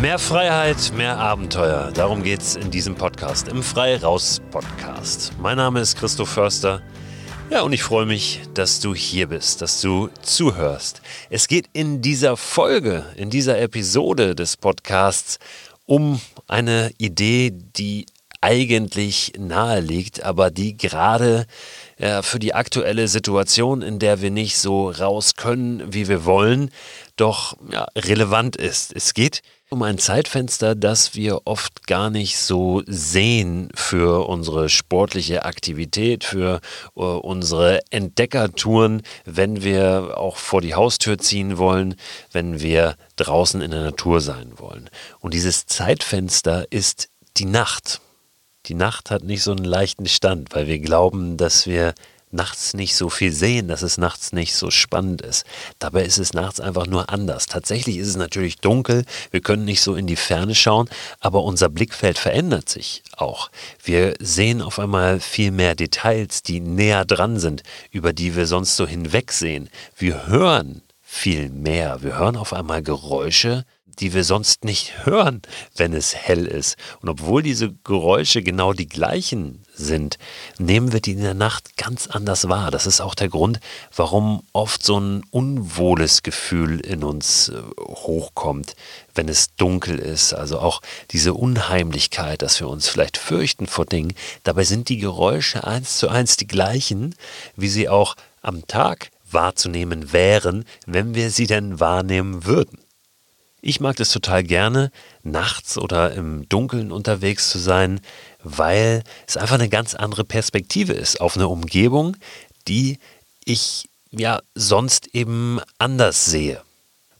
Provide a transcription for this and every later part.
Mehr Freiheit, mehr Abenteuer. Darum geht es in diesem Podcast, im Frei Raus Podcast. Mein Name ist Christoph Förster. Ja, und ich freue mich, dass du hier bist, dass du zuhörst. Es geht in dieser Folge, in dieser Episode des Podcasts um eine Idee, die eigentlich nahe liegt, aber die gerade äh, für die aktuelle Situation, in der wir nicht so raus können, wie wir wollen, doch ja, relevant ist. Es geht um ein Zeitfenster, das wir oft gar nicht so sehen für unsere sportliche Aktivität, für uh, unsere Entdeckertouren, wenn wir auch vor die Haustür ziehen wollen, wenn wir draußen in der Natur sein wollen. Und dieses Zeitfenster ist die Nacht. Die Nacht hat nicht so einen leichten Stand, weil wir glauben, dass wir nachts nicht so viel sehen, dass es nachts nicht so spannend ist. Dabei ist es nachts einfach nur anders. Tatsächlich ist es natürlich dunkel, wir können nicht so in die Ferne schauen, aber unser Blickfeld verändert sich auch. Wir sehen auf einmal viel mehr Details, die näher dran sind, über die wir sonst so hinwegsehen. Wir hören viel mehr. Wir hören auf einmal Geräusche, die wir sonst nicht hören, wenn es hell ist. Und obwohl diese Geräusche genau die gleichen sind, nehmen wir die in der Nacht ganz anders wahr. Das ist auch der Grund, warum oft so ein unwohles Gefühl in uns äh, hochkommt, wenn es dunkel ist. Also auch diese Unheimlichkeit, dass wir uns vielleicht fürchten vor Dingen. Dabei sind die Geräusche eins zu eins die gleichen, wie sie auch am Tag wahrzunehmen wären, wenn wir sie denn wahrnehmen würden. Ich mag das total gerne, nachts oder im Dunkeln unterwegs zu sein, weil es einfach eine ganz andere Perspektive ist auf eine Umgebung, die ich ja sonst eben anders sehe.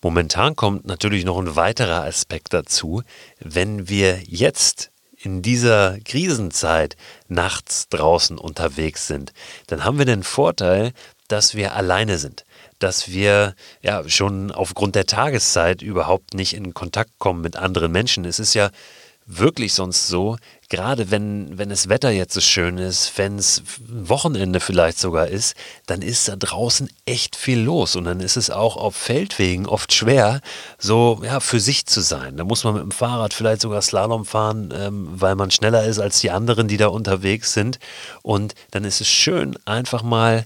Momentan kommt natürlich noch ein weiterer Aspekt dazu. Wenn wir jetzt in dieser Krisenzeit nachts draußen unterwegs sind, dann haben wir den Vorteil, dass wir alleine sind dass wir ja schon aufgrund der Tageszeit überhaupt nicht in Kontakt kommen mit anderen Menschen. Es ist ja wirklich sonst so, gerade wenn, wenn das Wetter jetzt so schön ist, wenn es Wochenende vielleicht sogar ist, dann ist da draußen echt viel los und dann ist es auch auf Feldwegen oft schwer, so ja, für sich zu sein. Da muss man mit dem Fahrrad vielleicht sogar Slalom fahren, ähm, weil man schneller ist als die anderen, die da unterwegs sind. Und dann ist es schön, einfach mal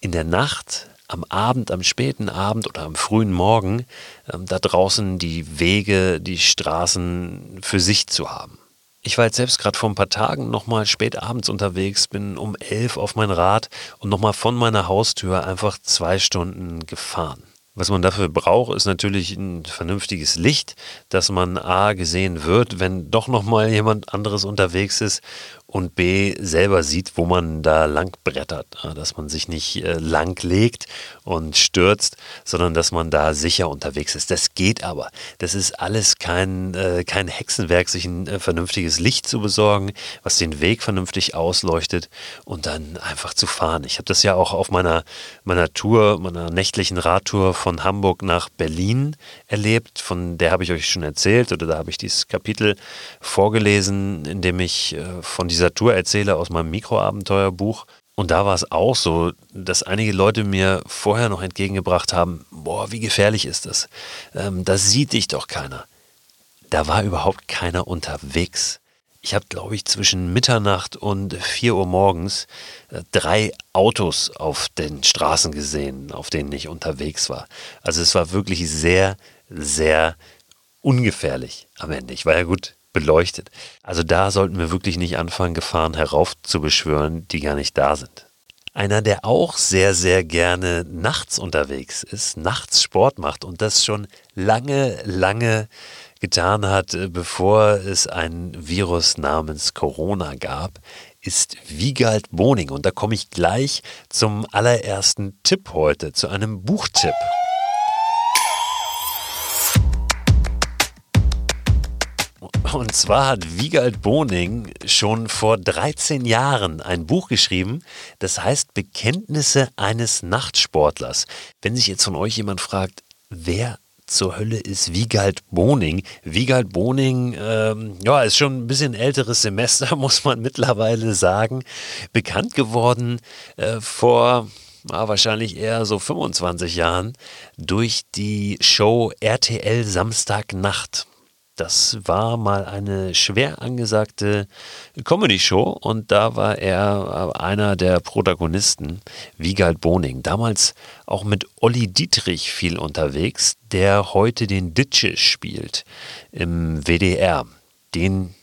in der Nacht am Abend, am späten Abend oder am frühen Morgen ähm, da draußen die Wege, die Straßen für sich zu haben. Ich war jetzt selbst gerade vor ein paar Tagen nochmal spät abends unterwegs, bin um elf auf mein Rad und nochmal von meiner Haustür einfach zwei Stunden gefahren. Was man dafür braucht, ist natürlich ein vernünftiges Licht, dass man A gesehen wird, wenn doch nochmal jemand anderes unterwegs ist und B selber sieht, wo man da lang brettert, dass man sich nicht äh, lang legt und stürzt, sondern dass man da sicher unterwegs ist. Das geht aber. Das ist alles kein, äh, kein Hexenwerk, sich ein äh, vernünftiges Licht zu besorgen, was den Weg vernünftig ausleuchtet und dann einfach zu fahren. Ich habe das ja auch auf meiner, meiner Tour, meiner nächtlichen Radtour von Hamburg nach Berlin erlebt. Von der habe ich euch schon erzählt oder da habe ich dieses Kapitel vorgelesen, in dem ich von dieser dieser Tour erzähle aus meinem Mikroabenteuerbuch. Und da war es auch so, dass einige Leute mir vorher noch entgegengebracht haben, boah, wie gefährlich ist das? Ähm, da sieht dich doch keiner. Da war überhaupt keiner unterwegs. Ich habe, glaube ich, zwischen Mitternacht und 4 Uhr morgens äh, drei Autos auf den Straßen gesehen, auf denen ich unterwegs war. Also es war wirklich sehr, sehr ungefährlich am Ende. Ich war ja gut beleuchtet. Also da sollten wir wirklich nicht anfangen, Gefahren heraufzubeschwören, die gar nicht da sind. Einer, der auch sehr, sehr gerne nachts unterwegs ist, nachts Sport macht und das schon lange, lange getan hat, äh, bevor es ein Virus namens Corona gab, ist Wiegald Boning. Und da komme ich gleich zum allerersten Tipp heute, zu einem Buchtipp. Und zwar hat Wiegald Boning schon vor 13 Jahren ein Buch geschrieben, das heißt Bekenntnisse eines Nachtsportlers. Wenn sich jetzt von euch jemand fragt, wer zur Hölle ist Wiegald Boning. Wiegald Boning, ähm, ja, ist schon ein bisschen älteres Semester, muss man mittlerweile sagen. Bekannt geworden äh, vor ja, wahrscheinlich eher so 25 Jahren durch die Show RTL Samstagnacht. Das war mal eine schwer angesagte Comedy-Show und da war er äh, einer der Protagonisten, Wiegald Boning. Damals auch mit Olli Dietrich viel unterwegs, der heute den Ditsche spielt im WDR. Den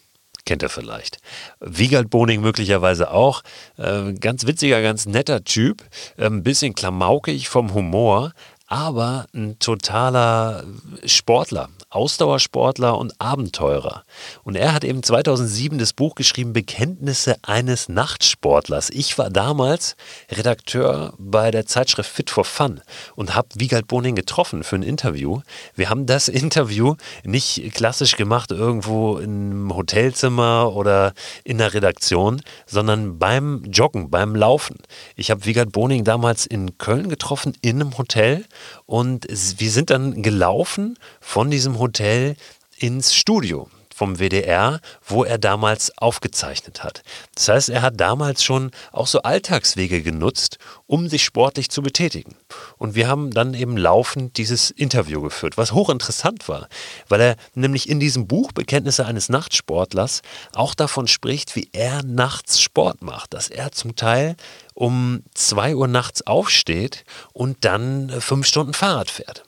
kennt er vielleicht. Wiegald Boning möglicherweise auch. Äh, ganz witziger, ganz netter Typ. Ein ähm, bisschen klamaukig vom Humor, aber ein totaler Sportler. Ausdauersportler und Abenteurer. Und er hat eben 2007 das Buch geschrieben, Bekenntnisse eines Nachtsportlers. Ich war damals Redakteur bei der Zeitschrift Fit for Fun und habe Wiegald Boning getroffen für ein Interview. Wir haben das Interview nicht klassisch gemacht irgendwo im Hotelzimmer oder in der Redaktion, sondern beim Joggen, beim Laufen. Ich habe Wiegald Boning damals in Köln getroffen, in einem Hotel und wir sind dann gelaufen von diesem Hotel ins Studio vom WDR, wo er damals aufgezeichnet hat. Das heißt, er hat damals schon auch so Alltagswege genutzt, um sich sportlich zu betätigen. Und wir haben dann eben laufend dieses Interview geführt, was hochinteressant war, weil er nämlich in diesem Buch Bekenntnisse eines Nachtsportlers auch davon spricht, wie er nachts Sport macht, dass er zum Teil um 2 Uhr nachts aufsteht und dann fünf Stunden Fahrrad fährt.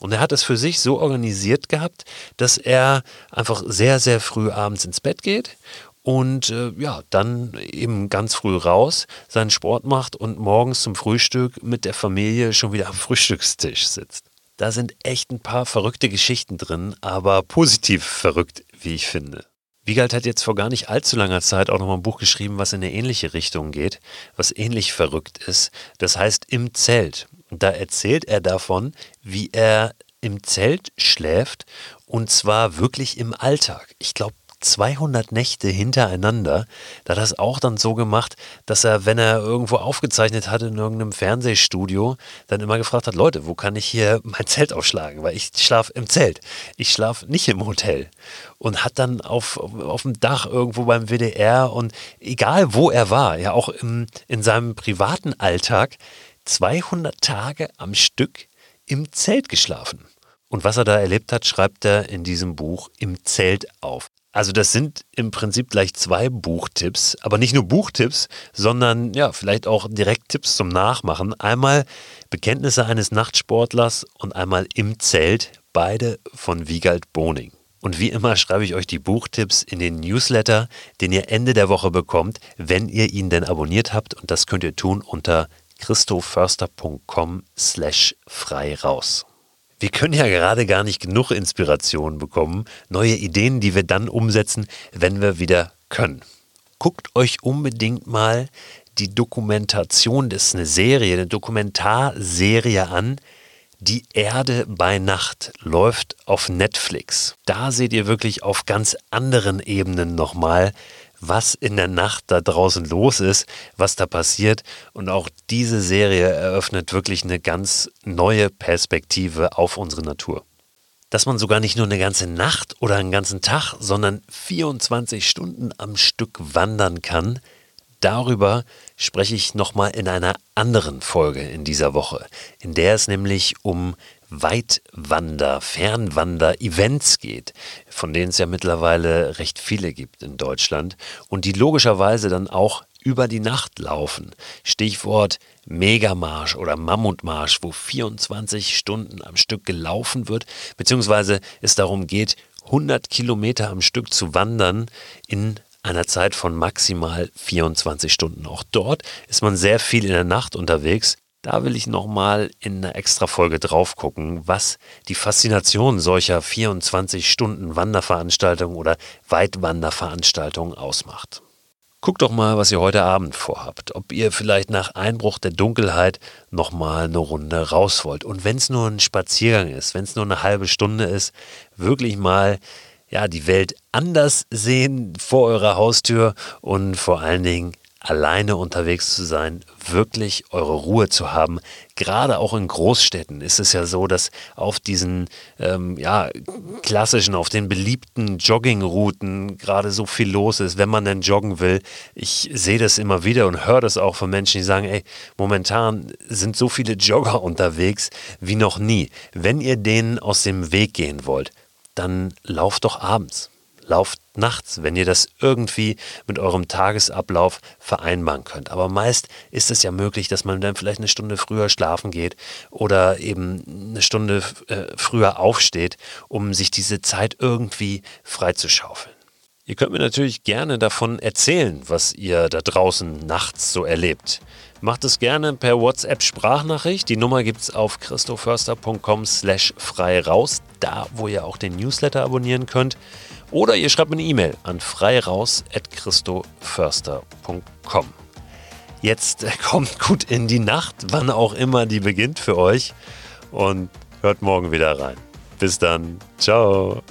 Und er hat es für sich so organisiert gehabt, dass er einfach sehr, sehr früh abends ins Bett geht und äh, ja, dann eben ganz früh raus, seinen Sport macht und morgens zum Frühstück mit der Familie schon wieder am Frühstückstisch sitzt. Da sind echt ein paar verrückte Geschichten drin, aber positiv verrückt, wie ich finde. Wiegald hat jetzt vor gar nicht allzu langer Zeit auch noch mal ein Buch geschrieben, was in eine ähnliche Richtung geht, was ähnlich verrückt ist. Das heißt Im Zelt. Da erzählt er davon, wie er im Zelt schläft und zwar wirklich im Alltag. Ich glaube, 200 Nächte hintereinander. Da hat er es auch dann so gemacht, dass er, wenn er irgendwo aufgezeichnet hat in irgendeinem Fernsehstudio, dann immer gefragt hat, Leute, wo kann ich hier mein Zelt aufschlagen? Weil ich schlafe im Zelt. Ich schlafe nicht im Hotel. Und hat dann auf, auf dem Dach irgendwo beim WDR und egal wo er war, ja auch im, in seinem privaten Alltag, 200 Tage am Stück im Zelt geschlafen. Und was er da erlebt hat, schreibt er in diesem Buch im Zelt auf. Also das sind im Prinzip gleich zwei Buchtipps, aber nicht nur Buchtipps, sondern ja, vielleicht auch direkt Tipps zum Nachmachen. Einmal Bekenntnisse eines Nachtsportlers und einmal im Zelt, beide von Wiegald Boning. Und wie immer schreibe ich euch die Buchtipps in den Newsletter, den ihr Ende der Woche bekommt, wenn ihr ihn denn abonniert habt. Und das könnt ihr tun unter christoförster.com slash frei raus. Wir können ja gerade gar nicht genug Inspiration bekommen, neue Ideen, die wir dann umsetzen, wenn wir wieder können. Guckt euch unbedingt mal die Dokumentation, das ist eine Serie, eine Dokumentarserie an, die Erde bei Nacht läuft auf Netflix. Da seht ihr wirklich auf ganz anderen Ebenen nochmal, was in der Nacht da draußen los ist, was da passiert. Und auch diese Serie eröffnet wirklich eine ganz neue Perspektive auf unsere Natur. Dass man sogar nicht nur eine ganze Nacht oder einen ganzen Tag, sondern 24 Stunden am Stück wandern kann, darüber spreche ich nochmal in einer anderen Folge in dieser Woche, in der es nämlich um Weitwander, Fernwander-Events geht, von denen es ja mittlerweile recht viele gibt in Deutschland und die logischerweise dann auch über die Nacht laufen. Stichwort Megamarsch oder Mammutmarsch, wo 24 Stunden am Stück gelaufen wird, beziehungsweise es darum geht, 100 Kilometer am Stück zu wandern in einer Zeit von maximal 24 Stunden. Auch dort ist man sehr viel in der Nacht unterwegs da will ich nochmal in einer Extra-Folge drauf gucken, was die Faszination solcher 24-Stunden-Wanderveranstaltungen oder Weitwanderveranstaltungen ausmacht. Guckt doch mal, was ihr heute Abend vorhabt. Ob ihr vielleicht nach Einbruch der Dunkelheit nochmal eine Runde raus wollt. Und wenn es nur ein Spaziergang ist, wenn es nur eine halbe Stunde ist, wirklich mal ja, die Welt anders sehen vor eurer Haustür und vor allen Dingen alleine unterwegs zu sein, wirklich eure Ruhe zu haben. Gerade auch in Großstädten ist es ja so, dass auf diesen ähm, ja, klassischen, auf den beliebten Joggingrouten gerade so viel los ist, wenn man denn joggen will. Ich sehe das immer wieder und höre das auch von Menschen, die sagen, ey, momentan sind so viele Jogger unterwegs wie noch nie. Wenn ihr denen aus dem Weg gehen wollt, dann lauft doch abends. Lauft nachts, wenn ihr das irgendwie mit eurem Tagesablauf vereinbaren könnt. Aber meist ist es ja möglich, dass man dann vielleicht eine Stunde früher schlafen geht oder eben eine Stunde äh, früher aufsteht, um sich diese Zeit irgendwie freizuschaufeln. Ihr könnt mir natürlich gerne davon erzählen, was ihr da draußen nachts so erlebt. Macht es gerne per WhatsApp-Sprachnachricht. Die Nummer gibt es auf christoförster.com slash frei raus, da wo ihr auch den Newsletter abonnieren könnt. Oder ihr schreibt mir eine E-Mail an freiraus.christoförster.com. Jetzt kommt gut in die Nacht, wann auch immer die beginnt für euch. Und hört morgen wieder rein. Bis dann. Ciao.